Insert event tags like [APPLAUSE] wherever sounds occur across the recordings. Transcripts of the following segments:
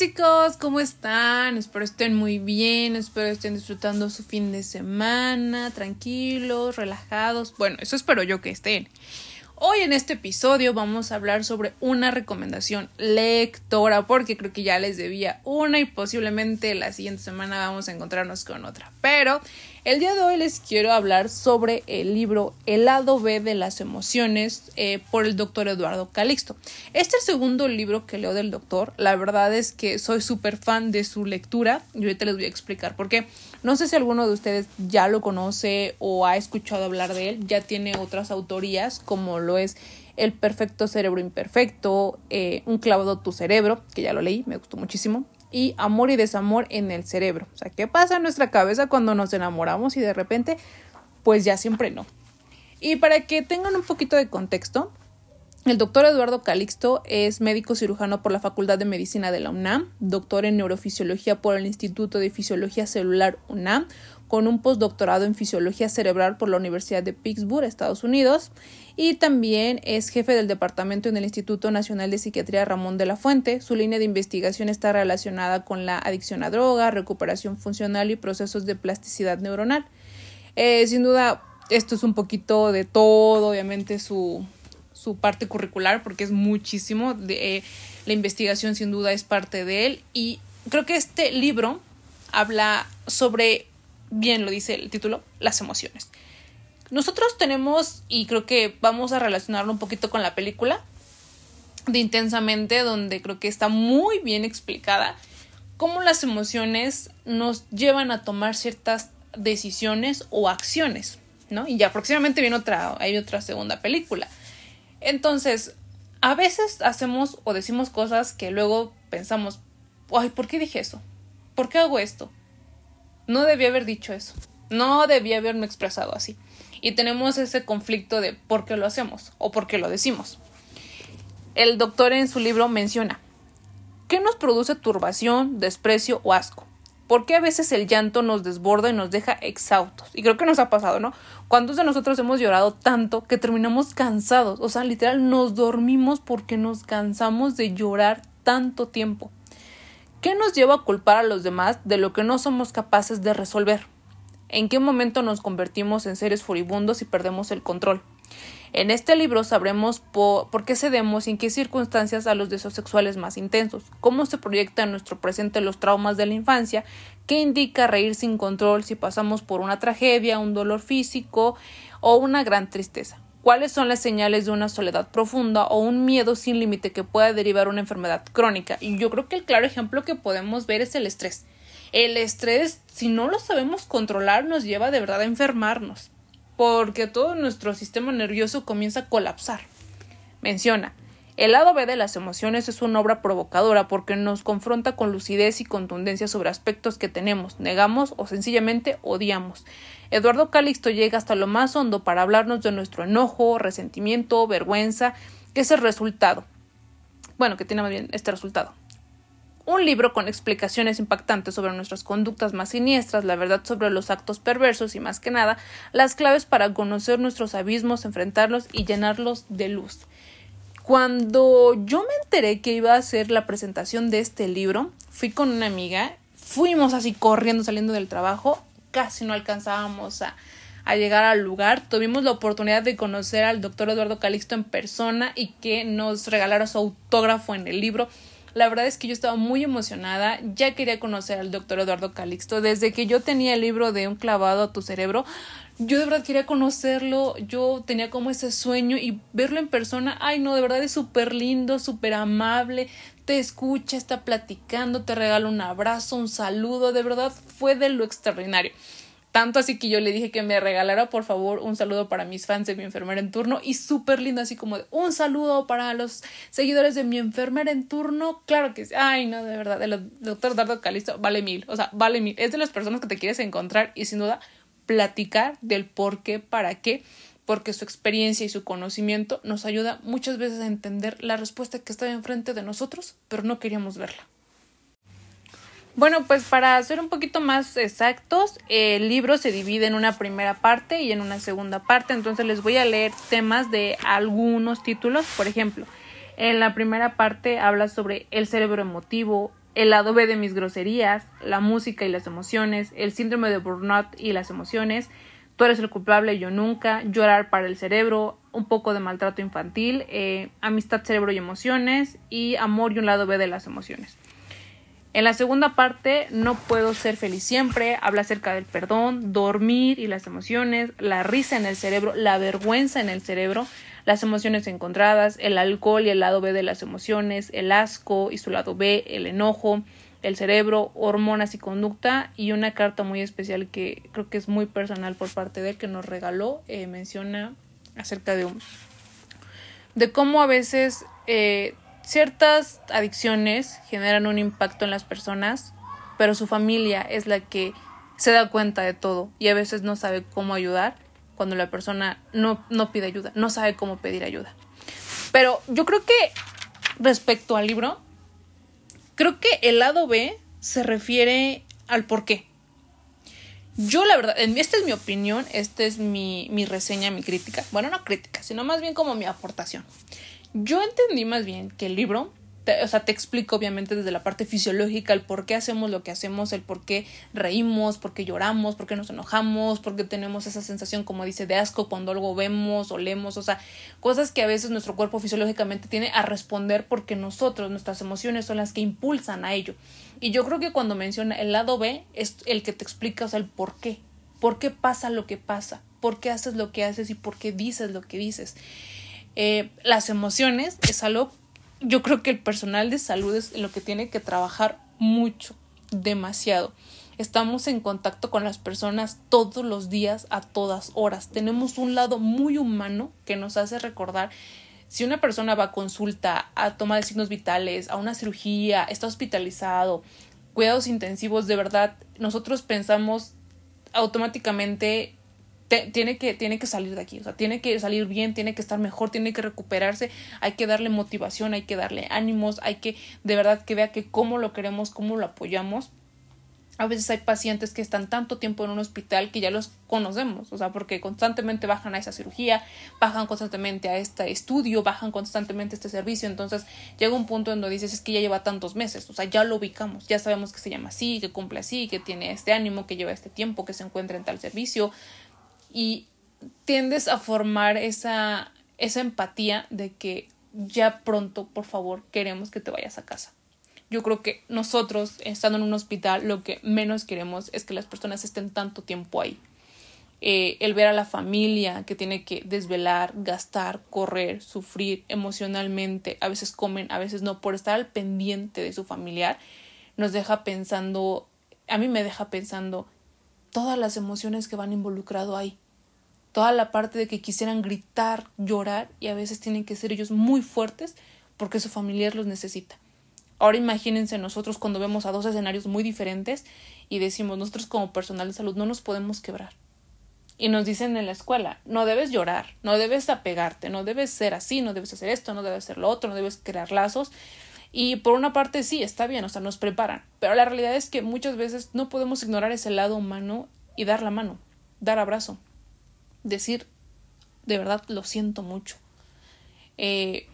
chicos, ¿cómo están? Espero estén muy bien, espero estén disfrutando su fin de semana, tranquilos, relajados. Bueno, eso espero yo que estén. Hoy en este episodio vamos a hablar sobre una recomendación lectora, porque creo que ya les debía una y posiblemente la siguiente semana vamos a encontrarnos con otra. Pero el día de hoy les quiero hablar sobre el libro El lado B de las emociones eh, por el doctor Eduardo Calixto. Este es el segundo libro que leo del doctor. La verdad es que soy súper fan de su lectura y ahorita les voy a explicar por qué. No sé si alguno de ustedes ya lo conoce o ha escuchado hablar de él. Ya tiene otras autorías como lo es El perfecto cerebro imperfecto, eh, Un clavado tu cerebro, que ya lo leí, me gustó muchísimo y amor y desamor en el cerebro. O sea, ¿qué pasa en nuestra cabeza cuando nos enamoramos y de repente, pues ya siempre no? Y para que tengan un poquito de contexto, el doctor Eduardo Calixto es médico cirujano por la Facultad de Medicina de la UNAM, doctor en neurofisiología por el Instituto de Fisiología Celular UNAM, con un postdoctorado en fisiología cerebral por la Universidad de Pittsburgh, Estados Unidos, y también es jefe del departamento en el Instituto Nacional de Psiquiatría Ramón de la Fuente. Su línea de investigación está relacionada con la adicción a droga, recuperación funcional y procesos de plasticidad neuronal. Eh, sin duda, esto es un poquito de todo, obviamente su, su parte curricular, porque es muchísimo. De, eh, la investigación sin duda es parte de él y creo que este libro habla sobre bien lo dice el título, las emociones. Nosotros tenemos, y creo que vamos a relacionarlo un poquito con la película de Intensamente, donde creo que está muy bien explicada cómo las emociones nos llevan a tomar ciertas decisiones o acciones, ¿no? Y ya próximamente viene otra, hay otra segunda película. Entonces, a veces hacemos o decimos cosas que luego pensamos, ay, ¿por qué dije eso? ¿Por qué hago esto? No debía haber dicho eso, no debía haberme expresado así. Y tenemos ese conflicto de por qué lo hacemos o por qué lo decimos. El doctor en su libro menciona, ¿qué nos produce turbación, desprecio o asco? ¿Por qué a veces el llanto nos desborda y nos deja exhaustos? Y creo que nos ha pasado, ¿no? ¿Cuántos de nosotros hemos llorado tanto que terminamos cansados? O sea, literal, nos dormimos porque nos cansamos de llorar tanto tiempo. ¿Qué nos lleva a culpar a los demás de lo que no somos capaces de resolver? ¿En qué momento nos convertimos en seres furibundos y perdemos el control? En este libro sabremos por, qué cedemos y en qué circunstancias a los deseos sexuales más intensos, cómo se proyecta en nuestro presente los traumas de la infancia, qué indica reír sin control si pasamos por una tragedia, un dolor físico o una gran tristeza cuáles son las señales de una soledad profunda o un miedo sin límite que pueda derivar una enfermedad crónica. Y yo creo que el claro ejemplo que podemos ver es el estrés. El estrés, si no lo sabemos controlar, nos lleva de verdad a enfermarnos, porque todo nuestro sistema nervioso comienza a colapsar. Menciona, el lado B de las emociones es una obra provocadora porque nos confronta con lucidez y contundencia sobre aspectos que tenemos, negamos o sencillamente odiamos. Eduardo Calixto llega hasta lo más hondo para hablarnos de nuestro enojo, resentimiento, vergüenza, que es el resultado. Bueno, que tiene más bien este resultado. Un libro con explicaciones impactantes sobre nuestras conductas más siniestras, la verdad sobre los actos perversos y más que nada, las claves para conocer nuestros abismos, enfrentarlos y llenarlos de luz. Cuando yo me enteré que iba a hacer la presentación de este libro, fui con una amiga, fuimos así corriendo saliendo del trabajo, casi no alcanzábamos a, llegar al lugar. Tuvimos la oportunidad de conocer al doctor Eduardo Calixto en persona y que nos regalara su autógrafo en el libro. La verdad es que yo estaba muy emocionada, ya quería conocer al doctor Eduardo Calixto. Desde que yo tenía el libro de Un clavado a tu cerebro, yo de verdad quería conocerlo, yo tenía como ese sueño y verlo en persona, ay no, de verdad es súper lindo, súper amable, te escucha, está platicando, te regala un abrazo, un saludo, de verdad fue de lo extraordinario. Tanto así que yo le dije que me regalara por favor un saludo para mis fans de mi enfermera en turno y súper lindo así como de un saludo para los seguidores de mi enfermera en turno. Claro que sí. Ay, no, de verdad, el doctor Dardo Calisto vale mil, o sea, vale mil. Es de las personas que te quieres encontrar y sin duda platicar del por qué, para qué, porque su experiencia y su conocimiento nos ayuda muchas veces a entender la respuesta que está enfrente de nosotros, pero no queríamos verla. Bueno, pues para ser un poquito más exactos, el libro se divide en una primera parte y en una segunda parte, entonces les voy a leer temas de algunos títulos, por ejemplo, en la primera parte habla sobre el cerebro emotivo, el lado B de mis groserías, la música y las emociones, el síndrome de burnout y las emociones, tú eres el culpable, yo nunca, llorar para el cerebro, un poco de maltrato infantil, eh, amistad, cerebro y emociones y amor y un lado B de las emociones. En la segunda parte, no puedo ser feliz siempre, habla acerca del perdón, dormir y las emociones, la risa en el cerebro, la vergüenza en el cerebro, las emociones encontradas, el alcohol y el lado B de las emociones, el asco y su lado B, el enojo, el cerebro, hormonas y conducta y una carta muy especial que creo que es muy personal por parte de él que nos regaló, eh, menciona acerca de un, de cómo a veces eh, ciertas adicciones generan un impacto en las personas, pero su familia es la que se da cuenta de todo y a veces no sabe cómo ayudar cuando la persona no, no pide ayuda, no sabe cómo pedir ayuda. Pero yo creo que respecto al libro, creo que el lado B se refiere al por qué. Yo, la verdad, esta es mi opinión, esta es mi, mi reseña, mi crítica. Bueno, no crítica, sino más bien como mi aportación. Yo entendí más bien que el libro o sea, te explico obviamente desde la parte fisiológica el por qué hacemos lo que hacemos, el por qué reímos, por qué lloramos, por qué nos enojamos, por qué tenemos esa sensación, como dice, de asco cuando algo vemos, olemos, o sea, cosas que a veces nuestro cuerpo fisiológicamente tiene a responder porque nosotros, nuestras emociones son las que impulsan a ello. Y yo creo que cuando menciona el lado B es el que te explica, o sea, el por qué, por qué pasa lo que pasa, por qué haces lo que haces y por qué dices lo que dices. Eh, las emociones es algo yo creo que el personal de salud es lo que tiene que trabajar mucho, demasiado. Estamos en contacto con las personas todos los días, a todas horas. Tenemos un lado muy humano que nos hace recordar si una persona va a consulta, a toma de signos vitales, a una cirugía, está hospitalizado, cuidados intensivos, de verdad, nosotros pensamos automáticamente tiene, que, tiene que salir de aquí, o sea, tiene que salir bien, tiene que estar mejor, tiene que recuperarse, hay que darle motivación, hay que darle ánimos, hay que de verdad que vea que cómo lo queremos, cómo lo apoyamos. A veces hay pacientes que están tanto tiempo en un hospital que ya los conocemos, o sea, porque constantemente bajan a esa cirugía, bajan constantemente a este estudio, bajan constantemente a este servicio, entonces llega un punto en donde dices es que ya lleva tantos meses, o sea, ya lo ubicamos, ya sabemos que se llama así, que cumple así, que tiene este ánimo, que lleva este tiempo, que se encuentra en tal servicio, y tiendes a formar esa, esa empatía de que ya pronto, por favor, queremos que te vayas a casa. Yo creo que nosotros, estando en un hospital, lo que menos queremos es que las personas estén tanto tiempo ahí. Eh, el ver a la familia que tiene que desvelar, gastar, correr, sufrir emocionalmente, a veces comen, a veces no, por estar al pendiente de su familiar, nos deja pensando, a mí me deja pensando todas las emociones que van involucrado ahí. Toda la parte de que quisieran gritar, llorar y a veces tienen que ser ellos muy fuertes porque su familiar los necesita. Ahora imagínense nosotros cuando vemos a dos escenarios muy diferentes y decimos nosotros como personal de salud no nos podemos quebrar. Y nos dicen en la escuela, no debes llorar, no debes apegarte, no debes ser así, no debes hacer esto, no debes hacer lo otro, no debes crear lazos. Y por una parte sí, está bien, o sea, nos preparan, pero la realidad es que muchas veces no podemos ignorar ese lado humano y dar la mano, dar abrazo, decir, de verdad, lo siento mucho. Eh,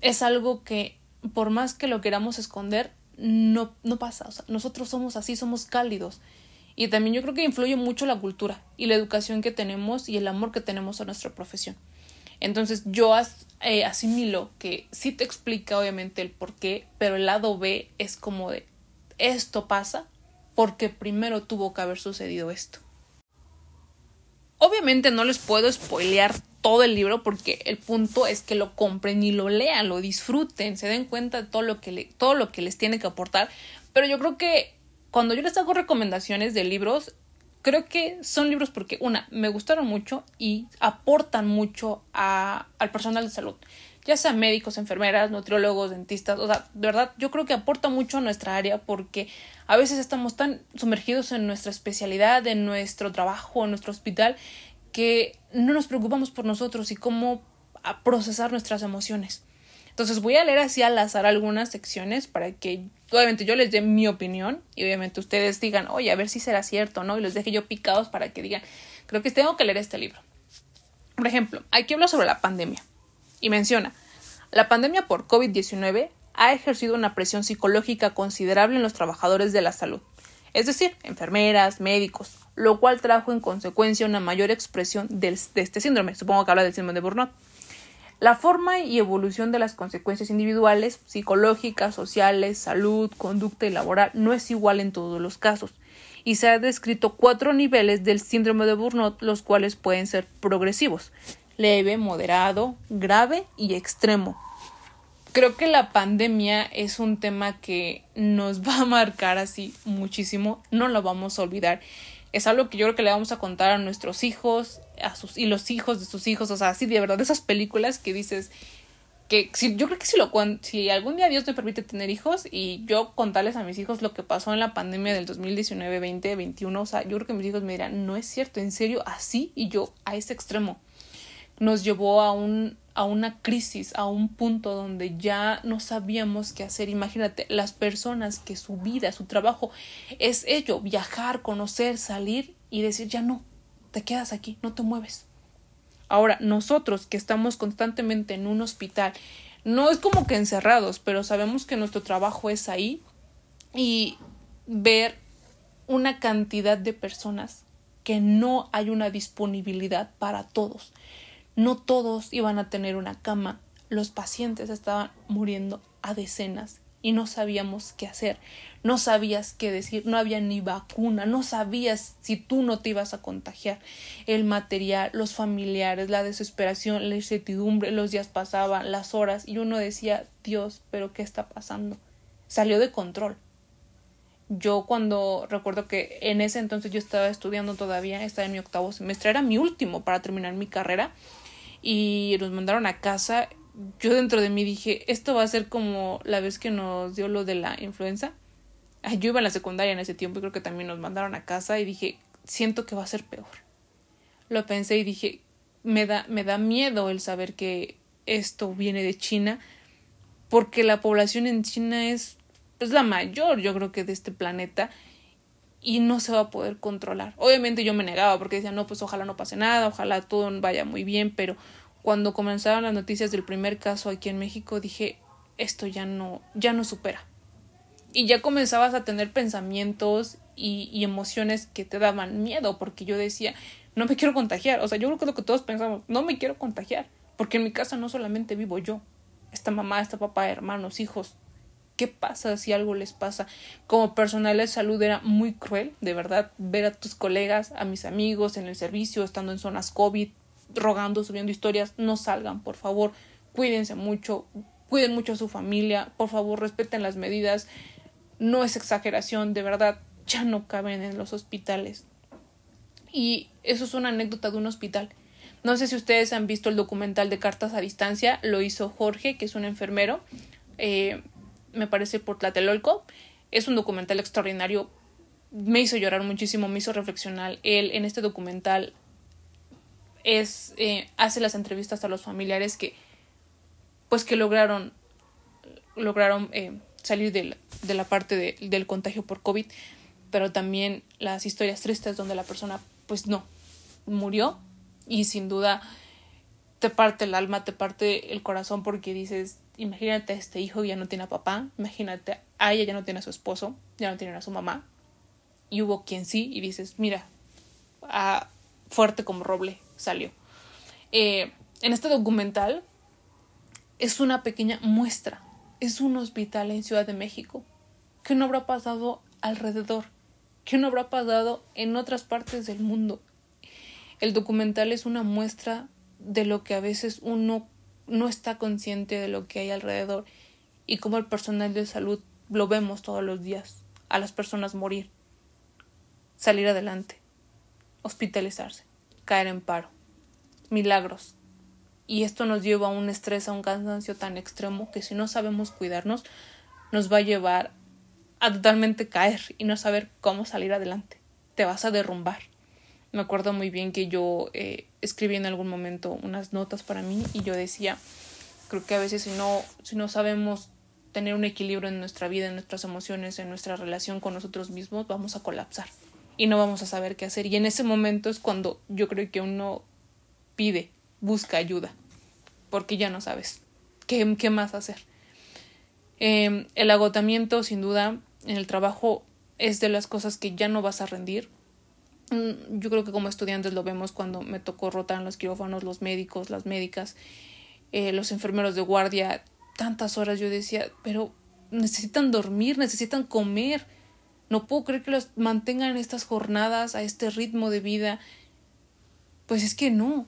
es algo que, por más que lo queramos esconder, no, no pasa. O sea, nosotros somos así, somos cálidos. Y también yo creo que influye mucho la cultura y la educación que tenemos y el amor que tenemos a nuestra profesión. Entonces yo eh, asimilo que sí te explica obviamente el por qué, pero el lado B es como de esto pasa porque primero tuvo que haber sucedido esto. Obviamente no les puedo spoilear todo el libro porque el punto es que lo compren y lo lean, lo disfruten, se den cuenta de todo lo que, todo lo que les tiene que aportar. Pero yo creo que cuando yo les hago recomendaciones de libros, creo que son libros porque, una, me gustaron mucho y aportan mucho a, al personal de salud, ya sea médicos, enfermeras, nutriólogos, dentistas, o sea, de verdad, yo creo que aporta mucho a nuestra área porque a veces estamos tan sumergidos en nuestra especialidad, en nuestro trabajo, en nuestro hospital, que no nos preocupamos por nosotros y cómo procesar nuestras emociones. Entonces voy a leer así al azar algunas secciones para que obviamente yo les dé mi opinión y obviamente ustedes digan, oye, a ver si será cierto, ¿no? Y los deje yo picados para que digan, creo que tengo que leer este libro. Por ejemplo, aquí habla sobre la pandemia y menciona, la pandemia por COVID-19 ha ejercido una presión psicológica considerable en los trabajadores de la salud, es decir, enfermeras, médicos, lo cual trajo en consecuencia una mayor expresión de este síndrome. Supongo que habla del síndrome de Burnout. La forma y evolución de las consecuencias individuales, psicológicas, sociales, salud, conducta y laboral no es igual en todos los casos, y se ha descrito cuatro niveles del síndrome de Burnout, los cuales pueden ser progresivos, leve, moderado, grave y extremo. Creo que la pandemia es un tema que nos [LAUGHS] va a marcar así muchísimo, no lo vamos a olvidar es algo que yo creo que le vamos a contar a nuestros hijos a sus, y los hijos de sus hijos, o sea, así de verdad, esas películas que dices que si, yo creo que si lo si algún día Dios me permite tener hijos y yo contarles a mis hijos lo que pasó en la pandemia del 2019, 20, 21, o sea, yo creo que mis hijos me dirán, no es cierto, en serio, así y yo a ese extremo nos llevó a un a una crisis, a un punto donde ya no sabíamos qué hacer. Imagínate, las personas que su vida, su trabajo es ello, viajar, conocer, salir y decir ya no, te quedas aquí, no te mueves. Ahora, nosotros que estamos constantemente en un hospital, no es como que encerrados, pero sabemos que nuestro trabajo es ahí y ver una cantidad de personas que no hay una disponibilidad para todos. No todos iban a tener una cama. Los pacientes estaban muriendo a decenas y no sabíamos qué hacer. No sabías qué decir, no había ni vacuna, no sabías si tú no te ibas a contagiar. El material, los familiares, la desesperación, la incertidumbre, los días pasaban, las horas, y uno decía, Dios, pero ¿qué está pasando? Salió de control. Yo cuando recuerdo que en ese entonces yo estaba estudiando todavía, estaba en mi octavo semestre, era mi último para terminar mi carrera y nos mandaron a casa. Yo dentro de mí dije, esto va a ser como la vez que nos dio lo de la influenza. yo iba a la secundaria en ese tiempo y creo que también nos mandaron a casa y dije, siento que va a ser peor. Lo pensé y dije, me da, me da miedo el saber que esto viene de China porque la población en China es, es la mayor, yo creo que de este planeta y no se va a poder controlar. Obviamente yo me negaba porque decía, no, pues ojalá no pase nada, ojalá todo vaya muy bien, pero cuando comenzaron las noticias del primer caso aquí en México dije, esto ya no, ya no supera. Y ya comenzabas a tener pensamientos y, emociones que te daban miedo, porque yo decía, no me quiero contagiar. O sea, yo creo que lo que todos pensamos, no me quiero contagiar, porque en mi casa no solamente vivo yo, esta mamá, esta papá, hermanos, hijos, ¿Qué pasa si algo les pasa? Como personal de salud era muy cruel, de verdad, ver a tus colegas, a mis amigos en el servicio, estando en zonas COVID, rogando, subiendo historias, no salgan, por favor, cuídense mucho, cuiden mucho a su familia, por favor, respeten las medidas, no es exageración, de verdad, ya no caben en los hospitales. Y eso es una anécdota de un hospital. No sé si ustedes han visto el documental de Cartas a Distancia, lo hizo Jorge, que es un enfermero. Eh, me parece, por Tlatelolco. Es un documental extraordinario. Me hizo llorar muchísimo, me hizo reflexionar. Él en este documental es eh, hace las entrevistas a los familiares que pues que lograron lograron eh, salir de la, de la parte del contagio por COVID, pero también las historias tristes donde la persona pues no murió y sin duda te parte el alma, te parte el corazón porque dices, imagínate a este hijo ya no tiene a papá, imagínate a ella ya no tiene a su esposo, ya no tiene a su mamá, y hubo quien sí, y dices, mira, a, fuerte como roble salió. Eh, en este documental es una pequeña muestra, es un hospital en Ciudad de México, que no habrá pasado alrededor, que no habrá pasado en otras partes del mundo. El documental es una muestra de lo que a veces uno no está consciente de lo que hay alrededor y como el personal de salud lo vemos todos los días, a las personas morir, salir adelante, hospitalizarse, caer en paro, milagros. Y esto nos lleva a un estrés, a un cansancio tan extremo que si no sabemos cuidarnos, nos va a llevar a totalmente caer y no saber cómo salir adelante. Te vas a derrumbar. Me acuerdo muy bien que yo eh, escribí en algún momento unas notas para mí y yo decía, creo que a veces si no, si no sabemos tener un equilibrio en nuestra vida, en nuestras emociones, en nuestra relación con nosotros mismos, vamos a colapsar y no vamos a saber qué hacer. Y en ese momento es cuando yo creo que uno pide, busca ayuda, porque ya no sabes qué, qué más hacer. Em, el agotamiento, sin duda, en el trabajo es de las cosas que ya no vas a rendir. Mm, yo creo que como estudiantes lo vemos cuando me tocó rotar en los quirófanos, los médicos, las médicas, eh, los enfermeros de guardia, tantas horas yo decía, pero necesitan dormir, necesitan comer. No puedo creer que los mantengan estas jornadas a este ritmo de vida. Pues es que no.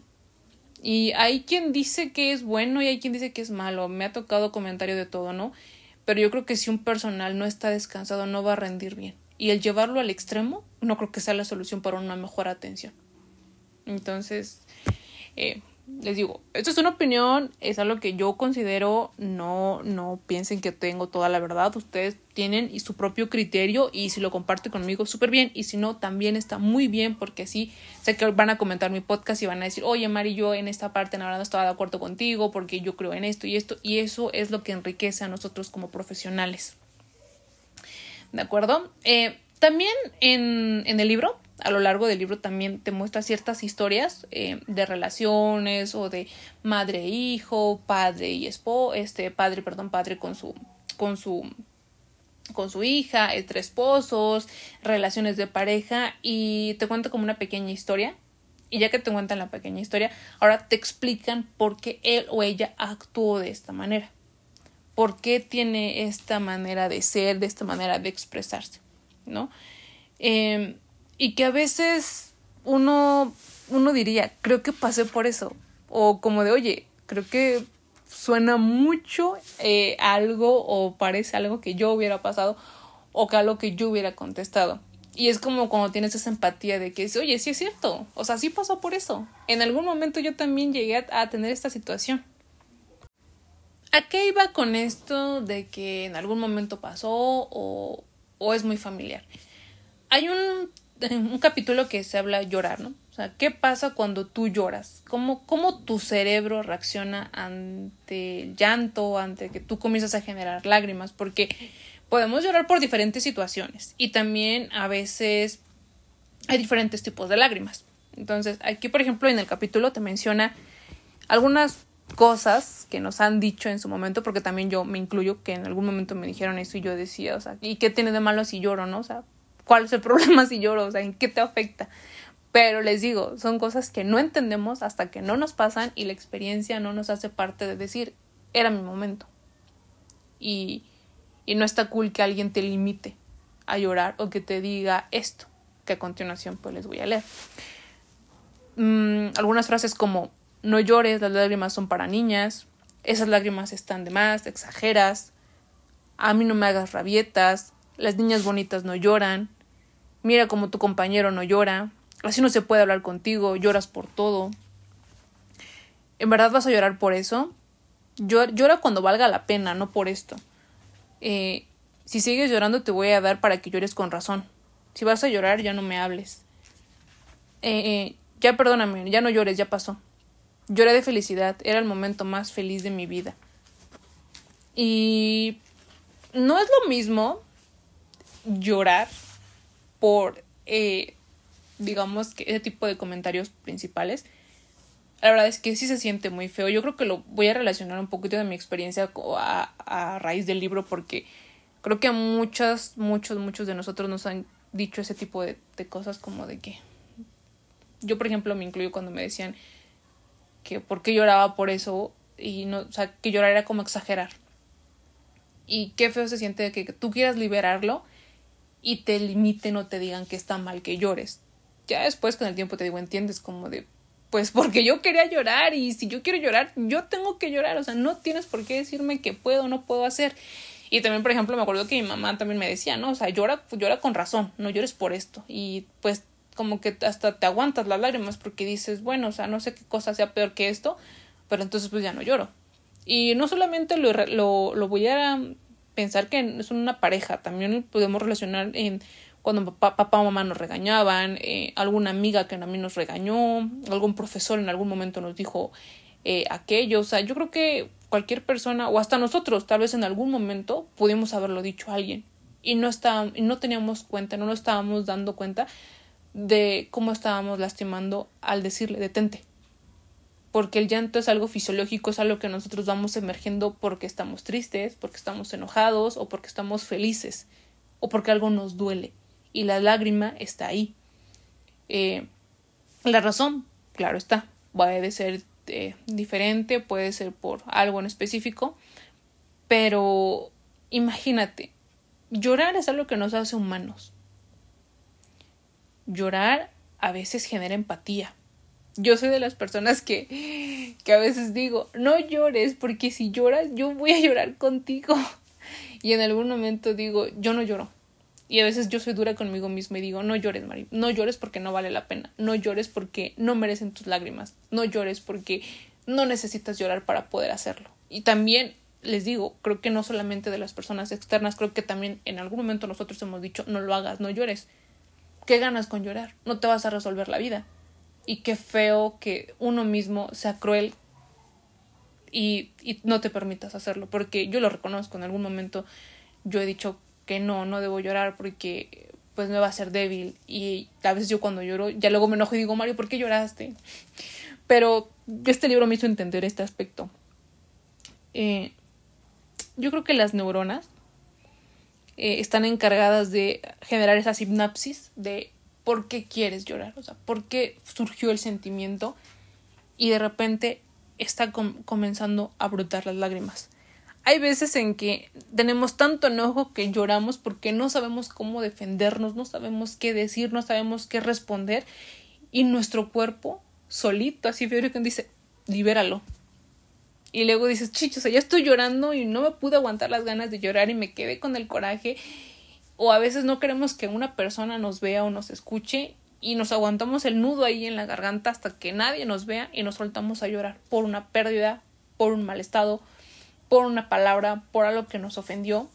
Y hay quien dice que es bueno y hay quien dice que es malo. Me ha tocado comentario de todo, ¿no? Pero yo creo que si un personal no está descansado no va a rendir bien. Y el llevarlo al extremo no creo que sea la solución para una mejor atención. Entonces, eh, les digo, esto es una opinión, es algo que yo considero, no, no piensen que tengo toda la verdad, ustedes tienen su propio criterio y si lo comparten conmigo súper bien y si no también está muy bien porque sí, sé que van a comentar mi podcast y van a decir, oye Mari, yo en esta parte la no estaba de acuerdo contigo porque yo creo en esto y esto y eso es lo que enriquece a nosotros como profesionales. ¿De acuerdo? Eh, también en, en el libro a lo largo del libro también te muestra ciertas historias eh, de relaciones o de madre e hijo, padre y esposo, este padre, perdón, padre con su con su con su hija, entre esposos, relaciones de pareja y te cuenta como una pequeña historia. Y ya que te cuentan la pequeña historia, ahora te explican por qué él o ella actuó de esta manera. Por qué tiene esta manera de ser, de esta manera de expresarse, ¿no? Eh, y que a veces uno, uno diría, creo que pasé por eso. O como de, oye, creo que suena mucho eh, algo o parece algo que yo hubiera pasado o que algo que yo hubiera contestado. Y es como cuando tienes esa empatía de que, oye, sí es cierto, o sea, sí pasó por eso. En algún momento yo también llegué a, tener esta situación. ¿A qué iba con esto de que en algún momento pasó o, o es muy familiar? Hay un un capítulo que se habla llorar, ¿no? O sea, ¿qué pasa cuando tú lloras? ¿Cómo, ¿Cómo tu cerebro reacciona ante el llanto, ante que tú comienzas a generar lágrimas? Porque podemos llorar por diferentes situaciones y también a veces hay diferentes tipos de lágrimas. Entonces, aquí, por ejemplo, en el capítulo te menciona algunas cosas que nos han dicho en su momento, porque también yo me incluyo que en algún momento me dijeron eso y yo decía, o sea, ¿y qué tiene de malo si lloro, no? O sea, cuál es el problema si lloro, o sea, en qué te afecta. Pero les digo, son cosas que no entendemos hasta que no nos pasan y la experiencia no nos hace parte de decir, era mi momento. Y, y no está cool que alguien te limite a llorar o que te diga esto, que a continuación pues les voy a leer. Mm, algunas frases como, no llores, las lágrimas son para niñas, esas lágrimas están de más, exageras, a mí no me hagas rabietas, las niñas bonitas no lloran, Mira como tu compañero no llora. Así no se puede hablar contigo. Lloras por todo. ¿En verdad vas a llorar por eso? Llora cuando valga la pena, no por esto. Eh, si sigues llorando te voy a dar para que llores con razón. Si vas a llorar ya no me hables. Eh, eh, ya perdóname, ya no llores, ya pasó. Lloré de felicidad, era el momento más feliz de mi vida. Y no es lo mismo llorar por, eh, digamos, que ese tipo de comentarios principales. La verdad es que sí se siente muy feo. Yo creo que lo voy a relacionar un poquito de mi experiencia a, raíz del libro porque creo que a muchas, muchos, muchos de nosotros nos han dicho ese tipo de, de cosas como de que yo, por ejemplo, me incluyo cuando me decían que por qué lloraba por eso y no, o sea, que llorar era como exagerar. Y qué feo se siente que tú quieras liberarlo y te limiten o te digan que está mal que llores. Ya después con el tiempo te digo, entiendes como de, pues porque yo quería llorar y si yo quiero llorar, yo tengo que llorar, o sea, no tienes por qué decirme que puedo o no puedo hacer. Y también, por ejemplo, me acuerdo que mi mamá también me decía, ¿no? O sea, llora, llora con razón, no llores por esto. Y pues como que hasta te aguantas las lágrimas porque dices, bueno, o sea, no sé qué cosa sea peor que esto, pero entonces pues ya no lloro. Y no solamente lo, lo, lo voy a pensar que es una pareja, también podemos relacionar en cuando papá, o mamá nos regañaban, eh, alguna amiga que a mí nos regañó, algún profesor en algún momento nos dijo eh, aquello, o sea, yo creo que cualquier persona o hasta nosotros tal vez en algún momento pudimos haberlo dicho a alguien. Y no y no teníamos cuenta, no nos estábamos dando cuenta de cómo estábamos lastimando al decirle detente. Porque el llanto es algo fisiológico, es algo que nosotros vamos emergiendo porque estamos tristes, porque estamos enojados o porque estamos felices o porque algo nos duele y la lágrima está ahí. Eh, la razón, claro está, puede ser eh, diferente, puede ser por algo en específico, pero imagínate, llorar es algo que nos hace humanos. Llorar a veces genera empatía. Yo soy de las personas que, que a veces digo, no llores, porque si lloras, yo voy a llorar contigo. [LAUGHS] Y en algún momento digo, yo no lloro. Y a veces yo soy dura conmigo misma y digo, no llores, Mari, no llores porque no vale la pena, no llores porque no merecen tus lágrimas, no llores porque no necesitas llorar para poder hacerlo. Y también les digo, creo que no solamente de las personas externas, creo que también en algún momento nosotros hemos dicho, no lo hagas, no llores. ¿Qué ganas con llorar? No te vas a resolver la vida. Y qué feo que uno mismo sea cruel y, y no te permitas hacerlo, porque yo lo reconozco, en algún momento yo he dicho que no, no debo llorar porque pues me va a hacer débil y a veces yo cuando lloro ya luego me enojo y digo Mario, ¿por qué lloraste? Pero este libro me hizo entender este aspecto. Eh, yo creo que las neuronas eh, están encargadas de generar esa sinapsis de por qué quieres llorar, o sea, por qué surgió el sentimiento y de repente está comenzando a brotar las lágrimas hay veces en que tenemos tanto enojo que lloramos porque no sabemos cómo defendernos, no sabemos qué decir, no sabemos qué responder y nuestro cuerpo solito, así que dice, libéralo. Y luego dices, chicho, ya estoy llorando y no me pude aguantar las ganas de llorar y me quedé con el coraje. O a veces no queremos que una persona nos vea o nos escuche y nos aguantamos el nudo ahí en la garganta hasta que nadie nos vea y nos soltamos a llorar por una pérdida, por un mal estado, por una palabra, por algo que nos ofendió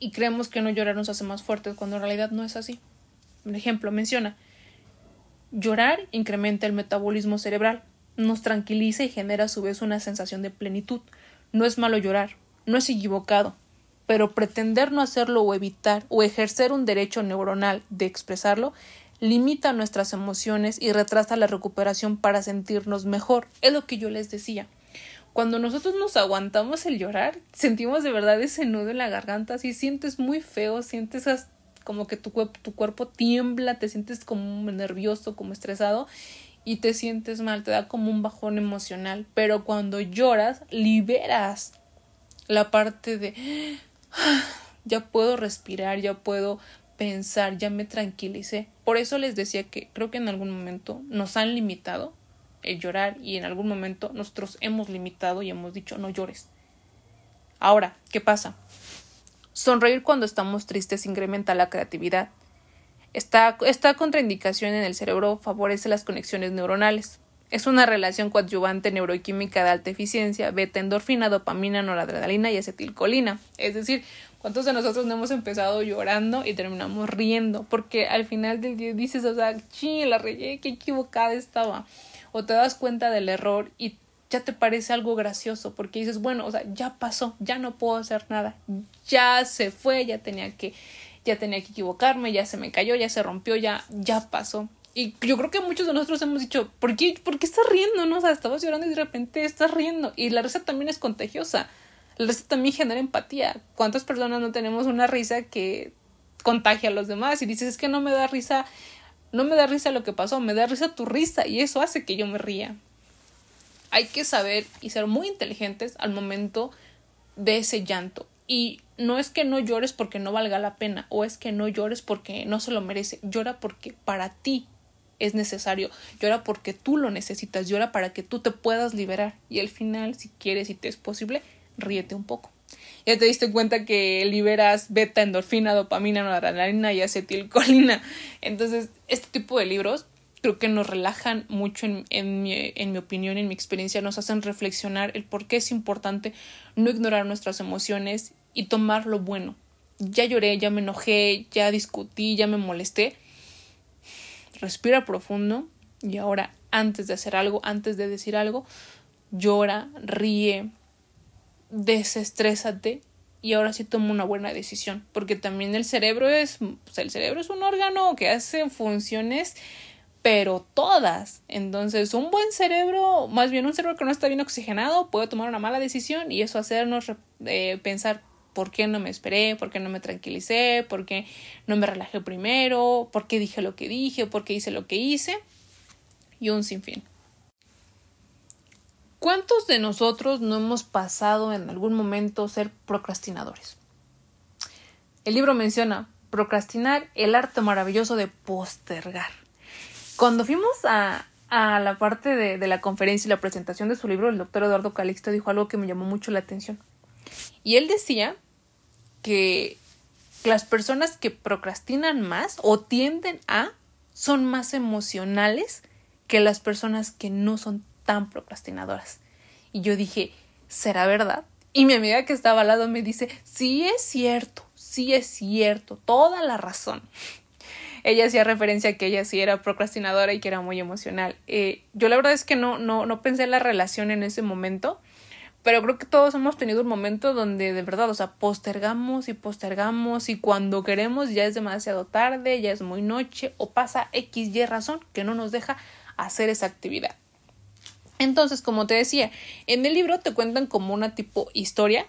y creemos que no llorar nos hace más fuertes cuando en realidad no es así. Por ejemplo, menciona, llorar incrementa el metabolismo cerebral, nos tranquiliza y genera a su vez una sensación de plenitud. No es malo llorar, no es equivocado, pero pretender no hacerlo o evitar o ejercer un derecho neuronal de expresarlo limita nuestras emociones y retrasa la recuperación para sentirnos mejor. Es lo que yo les decía cuando nosotros nos aguantamos el llorar, sentimos de verdad ese nudo en la garganta, así sientes muy feo, sientes como que tu, tu cuerpo tiembla, te sientes como nervioso, como estresado y te sientes mal, te da como un bajón emocional, pero cuando lloras, liberas la parte de [SIGHS] ya puedo respirar, ya puedo pensar, ya me tranquilicé. Por eso les decía que creo que en algún momento nos han limitado el llorar y en algún momento nosotros hemos limitado y hemos dicho no llores. Ahora, ¿qué pasa? Sonreír cuando estamos tristes incrementa la creatividad. Esta, contraindicación en el cerebro favorece las conexiones neuronales. Es una relación coadyuvante neuroquímica de alta eficiencia, beta endorfina, dopamina, noradrenalina y acetilcolina. Es decir, ¿cuántos de nosotros no hemos empezado llorando y terminamos riendo? Porque al final del día dices, o sea, ching, la reyé, qué equivocada estaba o te das cuenta del error y ya te parece algo gracioso porque dices, bueno, o sea, ya pasó, ya no puedo hacer nada, ya se fue, ya tenía que ya tenía que equivocarme, ya se me cayó, ya se rompió, ya ya pasó. Y yo creo que muchos de nosotros hemos dicho, ¿por qué, ¿por qué estás riendo? No? O sea, estabas llorando y de repente estás riendo. Y la risa también es contagiosa. La risa también genera empatía. ¿Cuántas personas no tenemos una risa que contagia a los demás? Y dices, es que no me da risa no me da risa lo que pasó, me da risa tu risa y eso hace que yo me ría. Hay que saber y ser muy inteligentes al momento de ese llanto. Y no es que no llores porque no valga la pena o es que no llores porque no se lo merece. Llora porque para ti es necesario. Llora porque tú lo necesitas. Llora para que tú te puedas liberar. Y al final, si quieres y te es posible, ríete un poco ya te diste cuenta que liberas beta, endorfina, dopamina, noradrenalina y acetilcolina. Entonces, este tipo de libros creo que nos relajan mucho en, en, mi, en mi opinión, en mi experiencia, nos hacen reflexionar el por qué es importante no ignorar nuestras emociones y tomar lo bueno. Ya lloré, ya me enojé, ya discutí, ya me molesté. Respira profundo y ahora antes de hacer algo, antes de decir algo, llora, ríe, desestrésate y ahora sí toma una buena decisión, porque también el cerebro es, el cerebro es un órgano que hace funciones pero todas. Entonces, un buen cerebro, más bien un cerebro que no está bien oxigenado, puede tomar una mala decisión y eso hacernos eh, pensar por qué no me esperé, por qué no me tranquilicé, por qué no me relajé primero, por qué dije lo que dije, por qué hice lo que hice y un sinfín. ¿Cuántos de nosotros no hemos pasado en algún momento ser procrastinadores? El libro menciona procrastinar, el arte maravilloso de postergar. Cuando fuimos a, a la parte de, de, la conferencia y la presentación de su libro, el doctor Eduardo Calixto dijo algo que me llamó mucho la atención. Y él decía que las personas que procrastinan más o tienden a son más emocionales que las personas que no son tan procrastinadoras. Y yo dije, ¿será verdad? Y mi amiga que estaba al lado me dice, sí es cierto, sí es cierto, toda la razón ella hacía referencia a que ella sí era procrastinadora y que era muy emocional. Eh, yo la verdad es que no, no, no pensé en la relación en ese momento, pero creo que todos hemos tenido un momento donde de verdad, o sea, postergamos y postergamos y cuando queremos ya es demasiado tarde, ya es muy noche o pasa X, Y razón que no nos deja hacer esa actividad. Entonces, como te decía, en el libro te cuentan como una tipo historia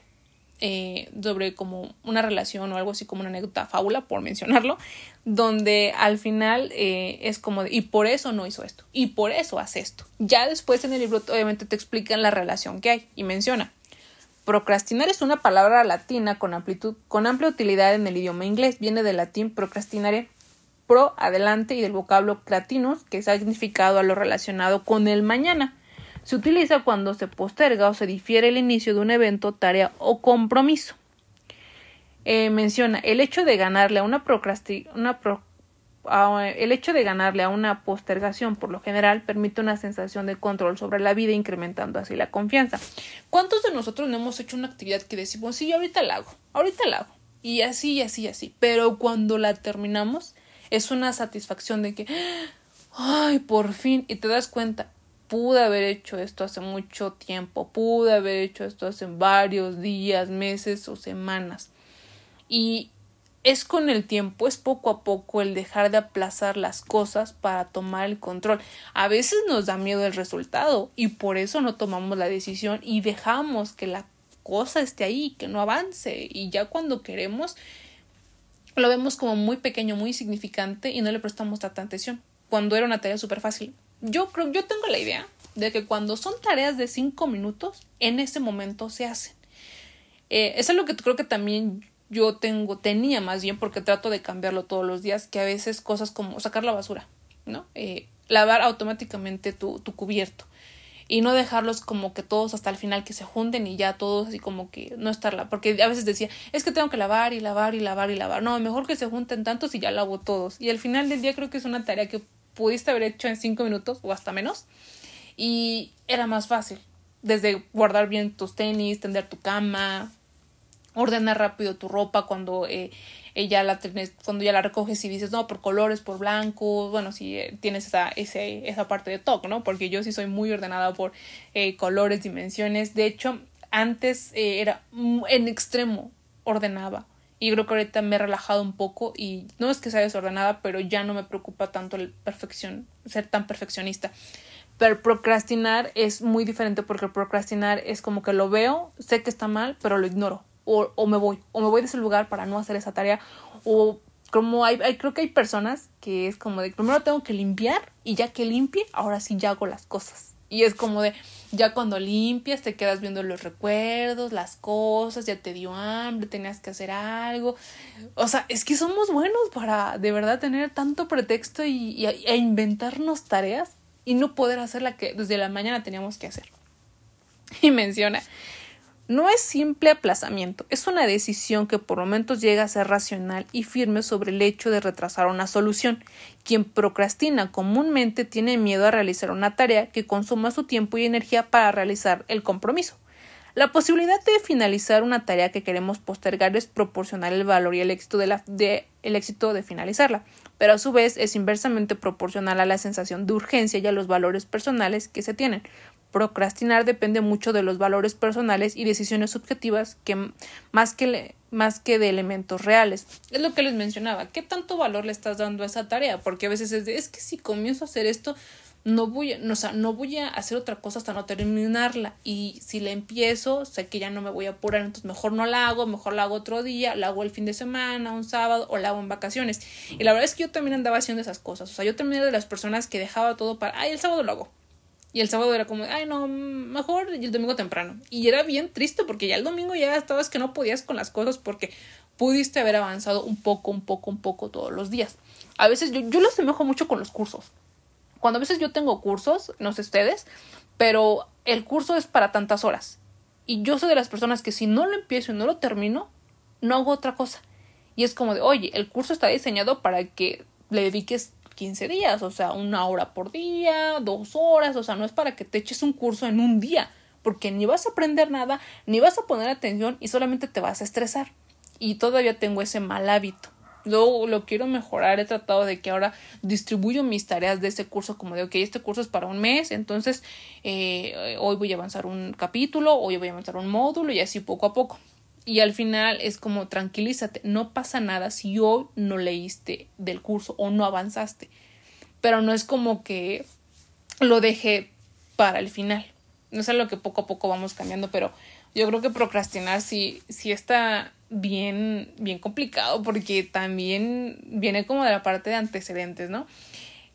eh, sobre como una relación o algo así como una anécdota fábula, por mencionarlo, donde al final eh, es como de, y por eso no hizo esto, y por eso hace esto. Ya después en el libro obviamente te explican la relación que hay y menciona. Procrastinar es una palabra latina con amplitud, con amplia utilidad en el idioma inglés. Viene del latín procrastinare, pro, adelante, y del vocablo clatinus, que es significado a lo relacionado con el mañana se utiliza cuando se posterga o se difiere el inicio de un evento, tarea o compromiso. Eh, menciona el hecho de ganarle a una, una el hecho de ganarle a una postergación por lo general permite una sensación de control sobre la vida incrementando así la confianza. ¿Cuántos de nosotros no hemos hecho una actividad que decimos sí, ahorita la hago, ahorita la hago y así y así y así, pero cuando la terminamos es una satisfacción de que ay, por fin y te das cuenta, pude haber hecho esto hace mucho tiempo, pude haber hecho esto hace varios días, meses o semanas. Y es con el tiempo, es poco a poco el dejar de aplazar las cosas para tomar el control. A veces nos da miedo el resultado y por eso no tomamos la decisión y dejamos que la cosa esté ahí, que no avance y ya cuando queremos lo vemos como muy pequeño, muy significante y no le prestamos tanta atención cuando era una tarea súper fácil yo creo, yo tengo la idea de que cuando son tareas de cinco minutos, en ese momento se hacen. Eh, eso es lo que creo que también yo tengo, tenía más bien porque trato de cambiarlo todos los días, que a veces cosas como sacar la basura, ¿no? Eh, lavar automáticamente tu, tu cubierto y no dejarlos como que todos hasta el final que se junten y ya todos así como que no estarla porque a veces decía es que tengo que lavar y lavar y lavar y lavar no mejor que se junten tantos y ya lavo todos y al final del día creo que es una tarea que pudiste haber hecho en cinco minutos o hasta menos. Y era más fácil. Desde guardar bien tus tenis, tender tu cama, ordenar rápido tu ropa cuando eh, ya la cuando ya la recoges y dices, no, por colores, por blanco, bueno, si eh, tienes esa, ese, esa parte de toque, ¿no? Porque yo sí soy muy ordenada por eh, colores, dimensiones. De hecho, antes era en extremo ordenaba y creo que ahorita me he relajado un poco y no es que sea desordenada, pero ya no me preocupa tanto el perfección, ser tan perfeccionista. Pero procrastinar es muy diferente porque procrastinar es como que lo veo, sé que está mal, pero lo ignoro. O, o me voy, o me voy de ese lugar para no hacer esa tarea. O como hay, hay, creo que hay personas que es como de primero tengo que limpiar y ya que limpie, ahora sí ya hago las cosas. Y es como de, ya cuando limpias te quedas viendo los recuerdos, las cosas, ya te dio hambre, tenías que hacer algo. O sea, es que somos buenos para de verdad tener tanto pretexto y, e inventarnos tareas y no poder hacer la que desde la mañana teníamos que hacer. Y menciona, no es simple aplazamiento, es una decisión que por momentos llega a ser racional y firme sobre el hecho de retrasar una solución. Quien procrastina comúnmente tiene miedo a realizar una tarea que consuma su tiempo y energía para realizar el compromiso. La posibilidad de finalizar una tarea que queremos postergar es proporcional el valor y el éxito de, la, el éxito de finalizarla, pero a su vez es inversamente proporcional a la sensación de urgencia y a los valores personales que se tienen. Procrastinar depende mucho de los valores personales y decisiones subjetivas que más que, más que de elementos reales. Es lo que les mencionaba. ¿Qué tanto valor le estás dando a esa tarea? Porque a veces es de, es que si comienzo a hacer esto, no voy, a, no, sea, no voy a hacer otra cosa hasta no terminarla. Y si la empiezo, sé que ya no me voy a apurar, entonces mejor no la hago, mejor la hago otro día, la hago el fin de semana, un sábado, o la hago en vacaciones. Y la verdad es que yo también andaba haciendo esas cosas. O sea, yo también era de las personas que dejaba todo para, ay, el sábado lo hago. Y el sábado era como, ay, no, mejor el domingo temprano. Y era bien triste porque ya el domingo ya estabas que no podías con las cosas porque pudiste haber avanzado un poco, un poco, un poco todos los días. A veces yo, yo lo asemejo mucho con los cursos cuando a veces yo tengo cursos, no sé ustedes, pero el curso es para tantas horas. Y yo soy de las personas que si no lo empiezo y no lo termino, no hago otra cosa. Y es como de, oye, el curso está diseñado para que le dediques 15 días, o sea, una hora por día, dos horas, o sea, no es para que te eches un curso en un día, porque ni vas a aprender nada, ni vas a poner atención y solamente te vas a estresar. Y todavía tengo ese mal hábito lo, lo quiero mejorar. He tratado de que ahora distribuyo mis tareas de ese curso como de, ok, este curso es para un mes, entonces eh, hoy voy a avanzar un capítulo, hoy voy a avanzar un módulo y así poco a poco. Y al final es como tranquilízate, no pasa nada si hoy no leíste del curso o no avanzaste. Pero no es como que lo dejé para el final. No es algo que poco a poco vamos cambiando, pero yo creo que procrastinar sí, sí está bien, bien complicado porque también viene como de la parte de antecedentes, ¿no?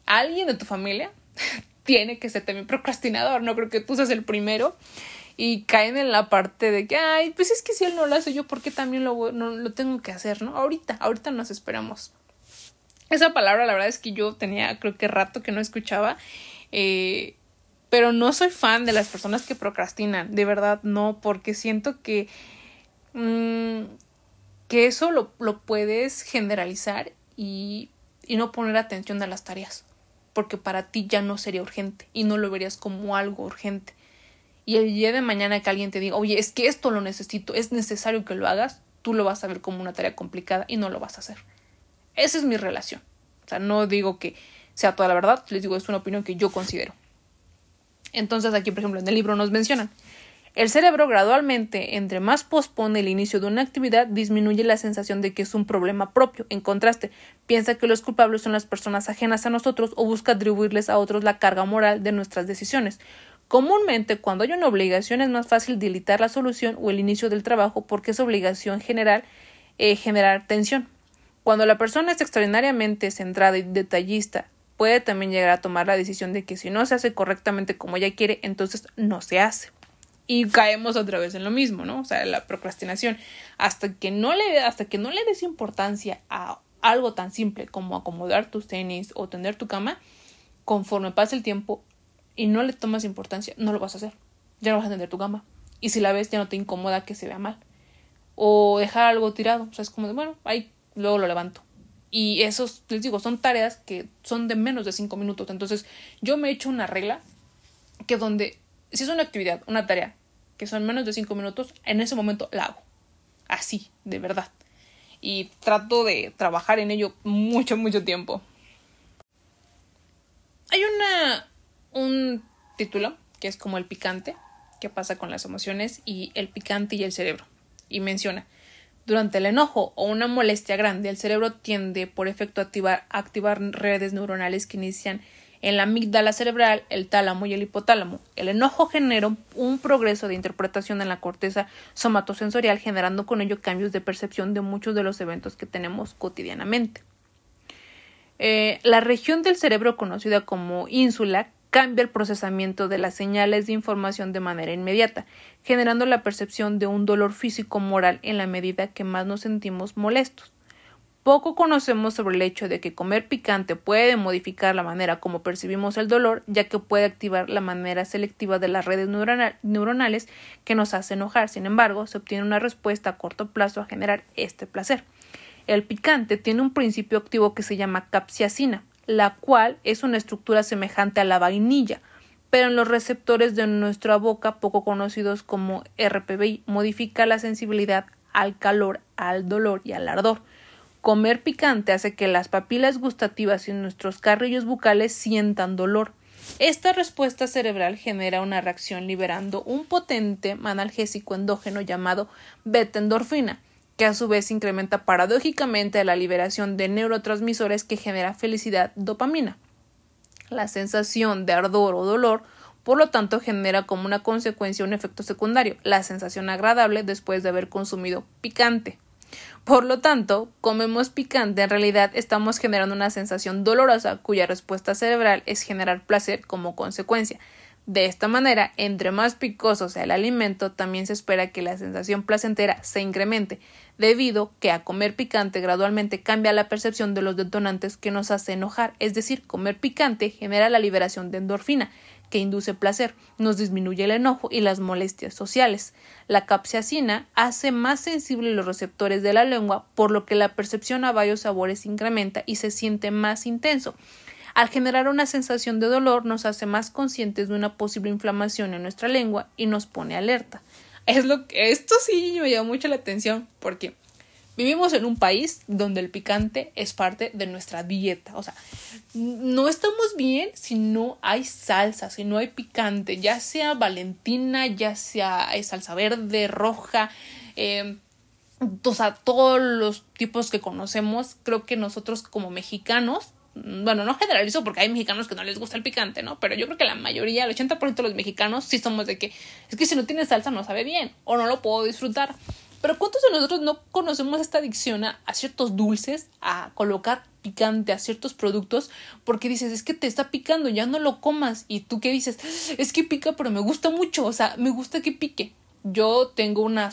Alguien de tu familia [LAUGHS] tiene que ser también procrastinador, no creo que tú seas el primero y caen en la parte de que, ay, pues es que si él no lo hace yo, ¿por qué también lo, no, lo tengo que hacer, no? Ahorita, ahorita nos esperamos. Esa palabra, la verdad es que yo tenía, creo que rato que no escuchaba, eh, pero no soy fan de las personas que procrastinan, de verdad no, porque siento que Mm, que eso lo, lo puedes generalizar y, y no poner atención a las tareas, porque para ti ya no sería urgente y no lo verías como algo urgente. Y el día de mañana que alguien te diga, oye, es que esto lo necesito, es necesario que lo hagas, tú lo vas a ver como una tarea complicada y no lo vas a hacer. Esa es mi relación. O sea, no digo que sea toda la verdad, les digo, es una opinión que yo considero. Entonces aquí, por ejemplo, en el libro nos mencionan, el cerebro gradualmente, entre más pospone el inicio de una actividad, disminuye la sensación de que es un problema propio. En contraste, piensa que los culpables son las personas ajenas a nosotros o busca atribuirles a otros la carga moral de nuestras decisiones. Comúnmente, cuando hay una obligación, es más fácil dilitar la solución o el inicio del trabajo porque es obligación general eh, generar tensión. Cuando la persona es extraordinariamente centrada y detallista, puede también llegar a tomar la decisión de que si no se hace correctamente como ella quiere, entonces no se hace y caemos otra vez en lo mismo, ¿no? O sea, la procrastinación. Hasta que no le, hasta que no le des importancia a algo tan simple como acomodar tus tenis o tender tu cama, conforme pasa el tiempo y no le tomas importancia, no lo vas a hacer. Ya no vas a tender tu cama. Y si la ves, ya no te incomoda que se vea mal. O dejar algo tirado. O sea, es como de, bueno, ahí luego lo levanto. Y esos, les digo, son tareas que son de menos de cinco minutos. Entonces, yo me he hecho una regla que donde, si es una actividad, una tarea que son menos de cinco minutos, en ese momento la hago. Así, de verdad. Y trato de trabajar en ello mucho, mucho tiempo. Hay una. Un título que es como el picante, que pasa con las emociones, y el picante y el cerebro. Y menciona. Durante el enojo o una molestia grande, el cerebro tiende por efecto a activar, activar redes neuronales que inician en la amígdala cerebral, el tálamo y el hipotálamo. El enojo genera un progreso de interpretación en la corteza somatosensorial, generando con ello cambios de percepción de muchos de los eventos que tenemos cotidianamente. Eh, la región del cerebro conocida como ínsula cambia el procesamiento de las señales de información de manera inmediata, generando la percepción de un dolor físico moral en la medida que más nos sentimos molestos. Poco conocemos sobre el hecho de que comer picante puede modificar la manera como percibimos el dolor, ya que puede activar la manera selectiva de las redes neuronales que nos hace enojar. Sin embargo, se obtiene una respuesta a corto plazo a generar este placer. El picante tiene un principio activo que se llama capsiacina, la cual es una estructura semejante a la vainilla, pero en los receptores de nuestra boca, poco conocidos como RPBI, modifica la sensibilidad al calor, al dolor y al ardor. Comer picante hace que las papilas gustativas y nuestros carrillos bucales sientan dolor. Esta respuesta cerebral genera una reacción liberando un potente analgésico endógeno llamado beta-endorfina, que a su vez incrementa paradójicamente la liberación de neurotransmisores que genera felicidad dopamina. La sensación de ardor o dolor por lo tanto genera como una consecuencia un efecto secundario, la sensación agradable después de haber consumido picante. Por lo tanto, comemos picante, en realidad estamos generando una sensación dolorosa cuya respuesta cerebral es generar placer como consecuencia. De esta manera, entre más picoso sea el alimento, también se espera que la sensación placentera se incremente, debido que a comer picante gradualmente cambia la percepción de los detonantes que nos hace enojar, es decir, comer picante genera la liberación de endorfina, que induce placer, nos disminuye el enojo y las molestias sociales. La capsaicina hace más sensibles los receptores de la lengua, por lo que la percepción a varios sabores incrementa y se siente más intenso. Al generar una sensación de dolor, nos hace más conscientes de una posible inflamación en nuestra lengua y nos pone alerta. Es lo que esto sí me llama mucho la atención porque Vivimos en un país donde el picante es parte de nuestra dieta. O sea, no estamos bien si no hay salsa, si no hay picante, ya sea valentina, ya sea eh, salsa verde, roja, eh, o sea, todos los tipos que conocemos, creo que nosotros como mexicanos, bueno, no generalizo porque hay mexicanos que no les gusta el picante, ¿no? Pero yo creo que la mayoría, el 80% de los mexicanos, sí somos de que es que si no tiene salsa no sabe bien o no lo puedo disfrutar. Pero ¿cuántos de nosotros no conocemos esta adicción a, ciertos dulces, a colocar picante a ciertos productos porque dices, es que te está picando, ya no lo comas. Y tú qué dices, es que pica, pero me gusta mucho, o sea, me gusta que pique. Yo tengo una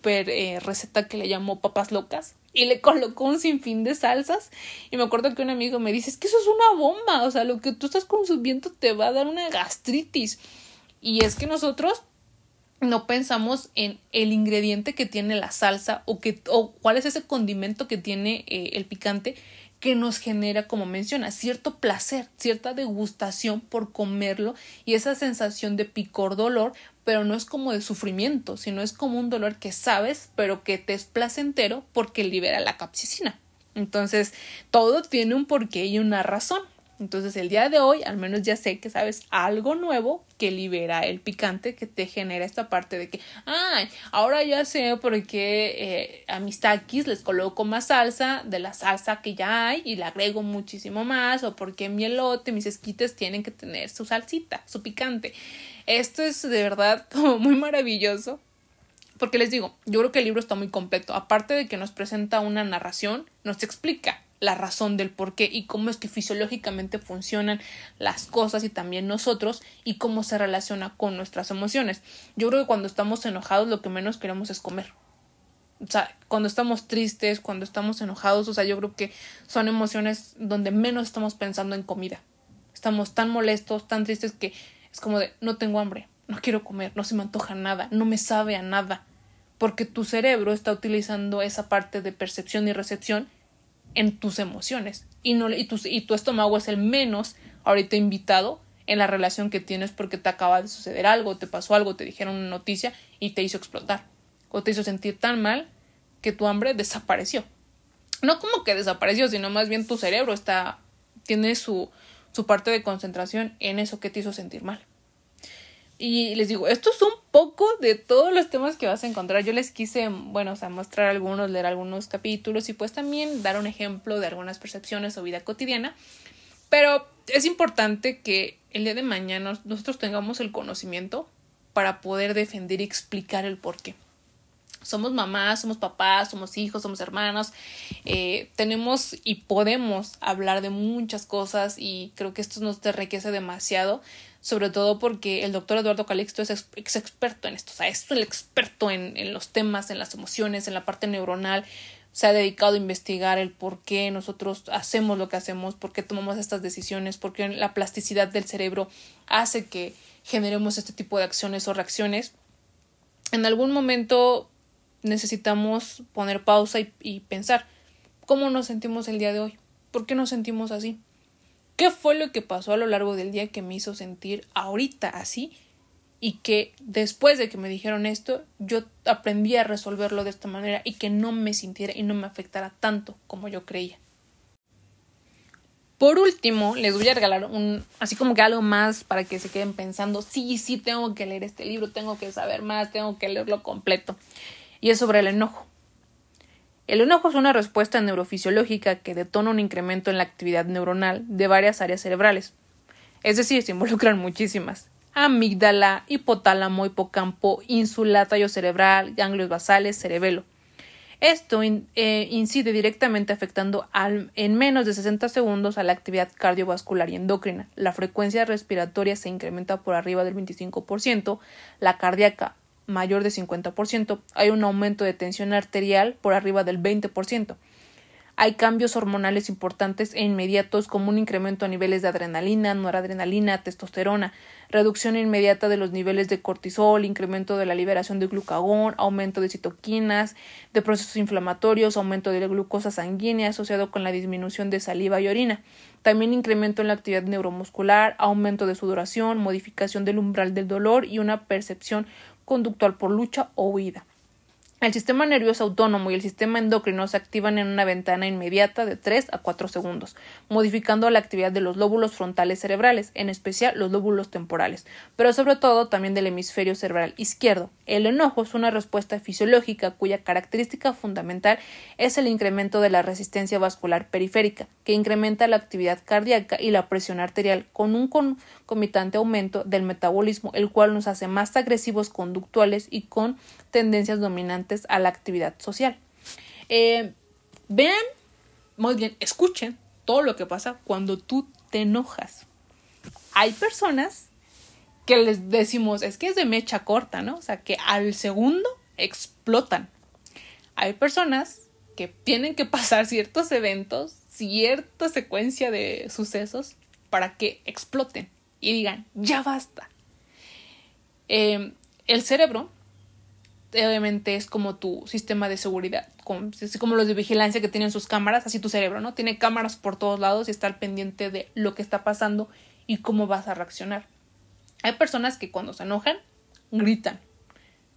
súper eh, receta que le llamo papas locas y le colocó un sinfín de salsas y me acuerdo que un amigo me dice, es que eso es una bomba, o sea, lo que tú estás consumiendo te va a dar una gastritis. Y es que nosotros no pensamos en el ingrediente que tiene la salsa o, que, o cuál es ese condimento que tiene eh, el picante que nos genera, como menciona, cierto placer, cierta degustación por comerlo y esa sensación de picor dolor, pero no es como de sufrimiento, sino es como un dolor que sabes, pero que te es placentero porque libera la capsicina. Entonces, todo tiene un porqué y una razón. Entonces el día de hoy al menos ya sé que sabes algo nuevo que libera el picante, que te genera esta parte de que, ay, ahora ya sé por qué eh, a mis taquis les coloco más salsa de la salsa que ya hay y le agrego muchísimo más, o porque mi elote, mis esquites tienen que tener su salsita, su picante. Esto es de verdad [LAUGHS] como muy maravilloso. Porque les digo, yo creo que el libro está muy completo. Aparte de que nos presenta una narración, nos explica la razón del por qué y cómo es que fisiológicamente funcionan las cosas y también nosotros y cómo se relaciona con nuestras emociones. Yo creo que cuando estamos enojados lo que menos queremos es comer. O sea, cuando estamos tristes, cuando estamos enojados, o sea, yo creo que son emociones donde menos estamos pensando en comida. Estamos tan molestos, tan tristes que es como de no tengo hambre, no quiero comer, no se me antoja nada, no me sabe a nada, porque tu cerebro está utilizando esa parte de percepción y recepción en tus emociones. Y, no, y, tu, y tu estómago es el menos ahorita invitado en la relación que tienes porque te acaba de suceder algo, te pasó algo, te dijeron una noticia y te hizo explotar. O te hizo sentir tan mal que tu hambre desapareció. No como que desapareció, sino más bien tu cerebro está tiene su, su parte de concentración en eso que te hizo sentir mal. Y les digo, esto es un poco de todos los temas que vas a encontrar. Yo les quise, bueno, mostrar algunos, leer algunos capítulos y pues también dar un ejemplo de algunas percepciones o vida cotidiana. Pero es importante que el día de mañana nosotros tengamos el conocimiento para poder defender y explicar el por qué. Somos mamás, somos papás, somos hijos, somos hermanos, eh, tenemos y podemos hablar de muchas cosas y creo que esto nos enriquece demasiado sobre todo porque el doctor Eduardo Calixto es, experto en esto, o sea, es el experto en, en los temas, en las emociones, en la parte neuronal, se ha dedicado a investigar el por qué nosotros hacemos lo que hacemos, por qué tomamos estas decisiones, por qué la plasticidad del cerebro hace que generemos este tipo de acciones o reacciones. En algún momento necesitamos poner pausa y, pensar cómo nos sentimos el día de hoy, por qué nos sentimos así. ¿Qué fue lo que pasó a lo largo del día que me hizo sentir ahorita así? Y que después de que me dijeron esto, yo aprendí a resolverlo de esta manera y que no me sintiera y no me afectara tanto como yo creía. Por último, les voy a regalar un, así como que algo más para que se queden pensando, sí, sí, tengo que leer este libro, tengo que saber más, tengo que leerlo completo. Y es sobre el enojo. El enojo es una respuesta neurofisiológica que detona un incremento en la actividad neuronal de varias áreas cerebrales. Es decir, se involucran muchísimas. Amígdala, hipotálamo, hipocampo, ínsula, tallo cerebral, ganglios basales, cerebelo. Esto eh, incide directamente afectando en menos de 60 segundos a la actividad cardiovascular y endocrina. La frecuencia respiratoria se incrementa por arriba del 25%, la cardíaca mayor de 50%, hay un aumento de tensión arterial por arriba del 20%. Hay cambios hormonales importantes e inmediatos como un incremento a niveles de adrenalina, noradrenalina, testosterona, reducción inmediata de los niveles de cortisol, incremento de la liberación de glucagón, aumento de citoquinas, de procesos inflamatorios, aumento de la glucosa sanguínea asociado con la disminución de saliva y orina. También incremento en la actividad neuromuscular, aumento de sudoración, modificación del umbral del dolor y una percepción conductual por lucha o huida. El sistema nervioso autónomo y el sistema endocrino se activan en una ventana inmediata de 3 a 4 segundos, modificando la actividad de los lóbulos frontales cerebrales, en especial los lóbulos temporales, pero sobre todo también del hemisferio cerebral izquierdo. El enojo es una respuesta fisiológica cuya característica fundamental es el incremento de la resistencia vascular periférica, que incrementa la actividad cardíaca y la presión arterial con un concomitante aumento del metabolismo, el cual nos hace más agresivos conductuales y con tendencias dominantes a la actividad social. Eh, vean, muy bien, escuchen todo lo que pasa cuando tú te enojas. Hay personas que les decimos, es que es de mecha corta, ¿no? O sea, que al segundo explotan. Hay personas que tienen que pasar ciertos eventos, cierta secuencia de sucesos para que exploten y digan, ya basta. Eh, el cerebro obviamente es como tu sistema de seguridad, como, como los de vigilancia que tienen sus cámaras, así tu cerebro, ¿no? Tiene cámaras por todos lados y está pendiente de lo que está pasando y cómo vas a reaccionar. Hay personas que cuando se enojan, gritan.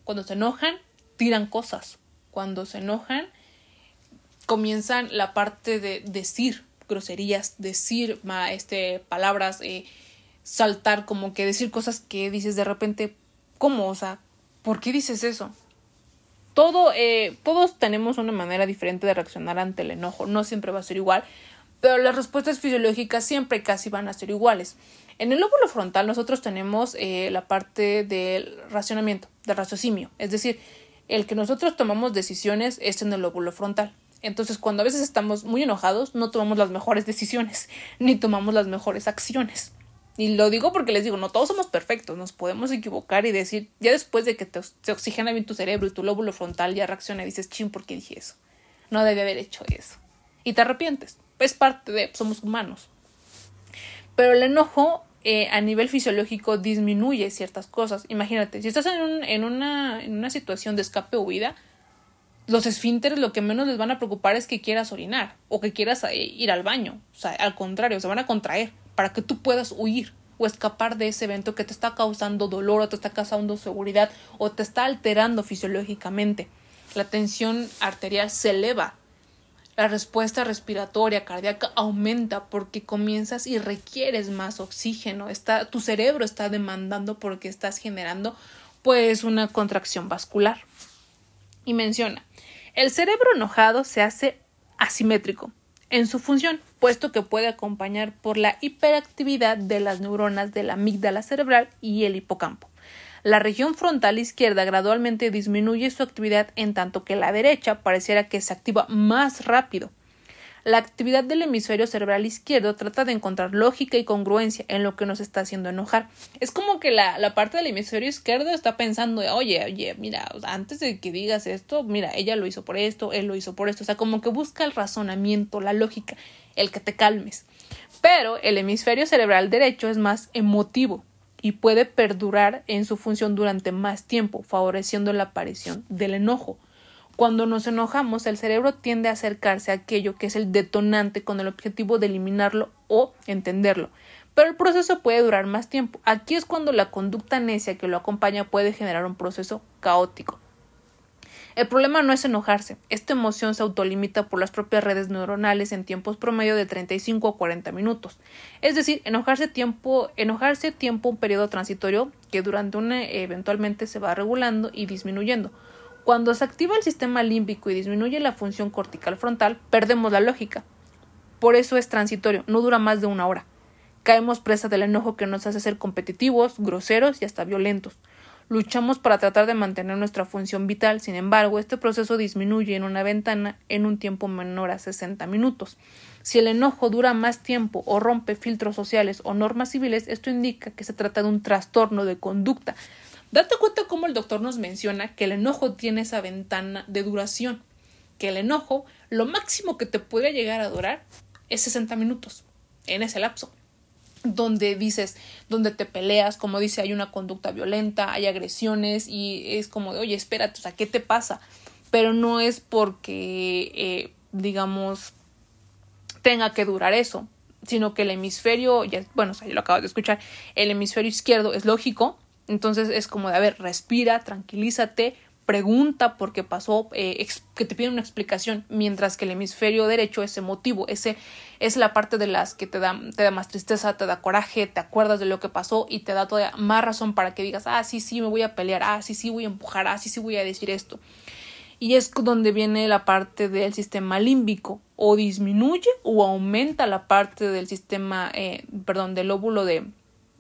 Cuando se enojan, tiran cosas. Cuando se enojan, comienzan la parte de decir groserías, decir este, palabras, eh, saltar, como que decir cosas que dices de repente, ¿cómo? O sea, ¿por qué dices eso? Todo, eh, todos tenemos una manera diferente de reaccionar ante el enojo, no siempre va a ser igual, pero las respuestas fisiológicas siempre casi van a ser iguales. En el lóbulo frontal nosotros tenemos eh, la parte del racionamiento, del raciocinio, es decir, el que nosotros tomamos decisiones es en el lóbulo frontal. Entonces, cuando a veces estamos muy enojados, no tomamos las mejores [LAUGHS] decisiones, ni tomamos las mejores acciones. Y lo digo porque les digo, no todos somos perfectos, nos podemos equivocar y decir, ya después de que te, oxigena bien tu cerebro y tu lóbulo frontal ya reacciona y dices, chin, ¿por qué dije eso? No debí haber hecho eso. Y te arrepientes. Es parte de, somos humanos. Pero el enojo eh, a nivel fisiológico disminuye ciertas cosas. Imagínate, si estás en, un, en, una, en una situación de escape o huida, los esfínteres lo que menos les van a preocupar es que quieras orinar o que quieras eh, ir al baño. O sea, al contrario, se van a contraer para que tú puedas huir o escapar de ese evento que te está causando dolor o te está causando seguridad o te está alterando fisiológicamente. La tensión arterial se eleva. La respuesta respiratoria cardíaca aumenta porque comienzas y requieres más oxígeno. Está, tu cerebro está demandando porque estás generando pues una contracción vascular. Y menciona, el cerebro enojado se hace asimétrico en su función, puesto que puede acompañar por la hiperactividad de las neuronas de la amígdala cerebral y el hipocampo. La región frontal izquierda gradualmente disminuye su actividad en tanto que la derecha pareciera que se activa más rápido. La actividad del hemisferio cerebral izquierdo trata de encontrar lógica y congruencia en lo que nos está haciendo enojar. Es como que la, la parte del hemisferio izquierdo está pensando, oye, oye, mira, antes de que digas esto, mira, ella lo hizo por esto, él lo hizo por esto. O sea, como que busca el razonamiento, la lógica, el que te calmes. Pero el hemisferio cerebral derecho es más emotivo y puede perdurar en su función durante más tiempo, favoreciendo la aparición del enojo. Cuando nos enojamos, el cerebro tiende a acercarse a aquello que es el detonante con el objetivo de eliminarlo o entenderlo. Pero el proceso puede durar más tiempo. Aquí es cuando la conducta necia que lo acompaña puede generar un proceso caótico. El problema no es enojarse, esta emoción se autolimita por las propias redes neuronales en tiempos promedio de 35 a 40 minutos. Es decir, enojarse tiempo, enojarse tiempo un periodo transitorio que durante una eventualmente se va regulando y disminuyendo. Cuando se activa el sistema límbico y disminuye la función cortical frontal, perdemos la lógica. Por eso es transitorio, no dura más de una hora. Caemos presa del enojo que nos hace ser competitivos, groseros y hasta violentos. Luchamos para tratar de mantener nuestra función vital, sin embargo, este proceso disminuye en una ventana en un tiempo menor a 60 minutos. Si el enojo dura más tiempo o rompe filtros sociales o normas civiles, esto indica que se trata de un trastorno de conducta. Date cuenta cómo el doctor nos menciona que el enojo tiene esa ventana de duración, que el enojo, lo máximo que te puede llegar a durar es 60 minutos en ese lapso donde dices, donde te peleas, como dice, hay una conducta violenta, hay agresiones y es como de, oye, espérate, o sea, ¿qué te pasa? Pero no es porque, eh, digamos, tenga que durar eso, sino que el hemisferio, ya, bueno, o sea, yo lo acabo de escuchar, el hemisferio izquierdo es lógico, entonces es como de, a ver, respira, tranquilízate, pregunta por qué pasó, eh, que te pide una explicación, mientras que el hemisferio derecho es emotivo, ese es la parte de las que te da, te da más tristeza, te da coraje, te acuerdas de lo que pasó y te da todavía más razón para que digas, ah, sí, sí, me voy a pelear, ah, sí, sí, voy a empujar, ah, sí, sí, voy a decir esto. Y es donde viene la parte del sistema límbico, o disminuye o aumenta la parte del sistema, eh, perdón, del óvulo de,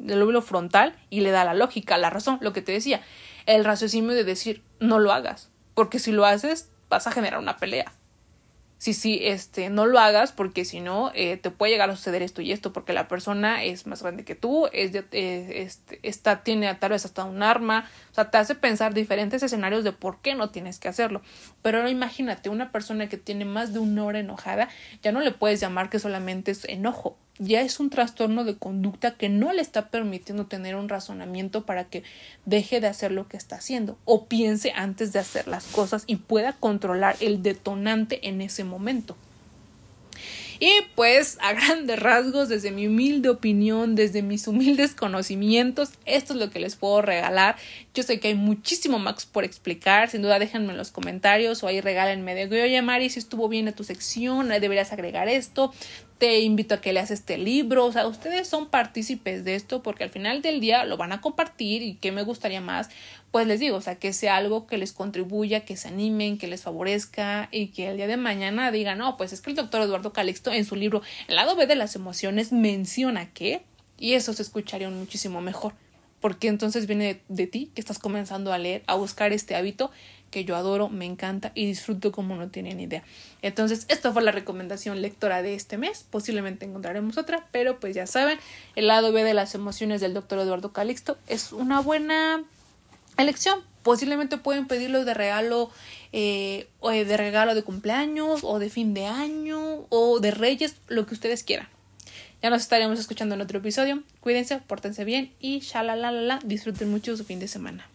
del lóbulo frontal y le da la lógica, la razón, lo que te decía, el raciocinio de decir no lo hagas, porque si lo haces vas a generar una pelea. Si sí, este, no lo hagas porque si no eh, te puede llegar a suceder esto y esto porque la persona es más grande que tú, es eh, este, está, tiene tal vez hasta un arma, o sea, te hace pensar diferentes escenarios de por qué no tienes que hacerlo. Pero ahora imagínate una persona que tiene más de una hora enojada, ya no le puedes llamar que solamente es enojo, ya es un trastorno de conducta que no le está permitiendo tener un razonamiento para que deje de hacer lo que está haciendo o piense antes de hacer las cosas y pueda controlar el detonante en ese momento. Y pues a grandes rasgos, desde mi humilde opinión, desde mis humildes conocimientos, esto es lo que les puedo regalar. Yo sé que hay muchísimo más por explicar, sin duda déjenme en los comentarios o ahí regálenme de, oye Mari, si estuvo bien en tu sección, deberías agregar esto, te invito a que leas este libro, o sea, ustedes son partícipes de esto porque al final del día lo van a compartir y que me gustaría más, pues les digo, o sea, que sea algo que les contribuya, que se animen, que les favorezca y que el día de mañana digan, no, pues es que el doctor Eduardo Calixto en su libro El lado B de las emociones menciona que, y eso se escucharía muchísimo mejor porque entonces viene de, ti que estás comenzando a leer, a buscar este hábito que yo adoro, me encanta y disfruto como no tienen idea. Entonces, esta fue la recomendación lectora de este mes. Posiblemente encontraremos otra, pero pues ya saben, el lado B de las emociones del doctor Eduardo Calixto es una buena elección. Posiblemente pueden pedirlo de regalo, eh, o de regalo de cumpleaños, o de fin de año, o de reyes, lo que ustedes quieran. Ya nos estaremos escuchando en otro episodio. Cuídense, pórtense bien y shalalala, disfruten mucho su fin de semana.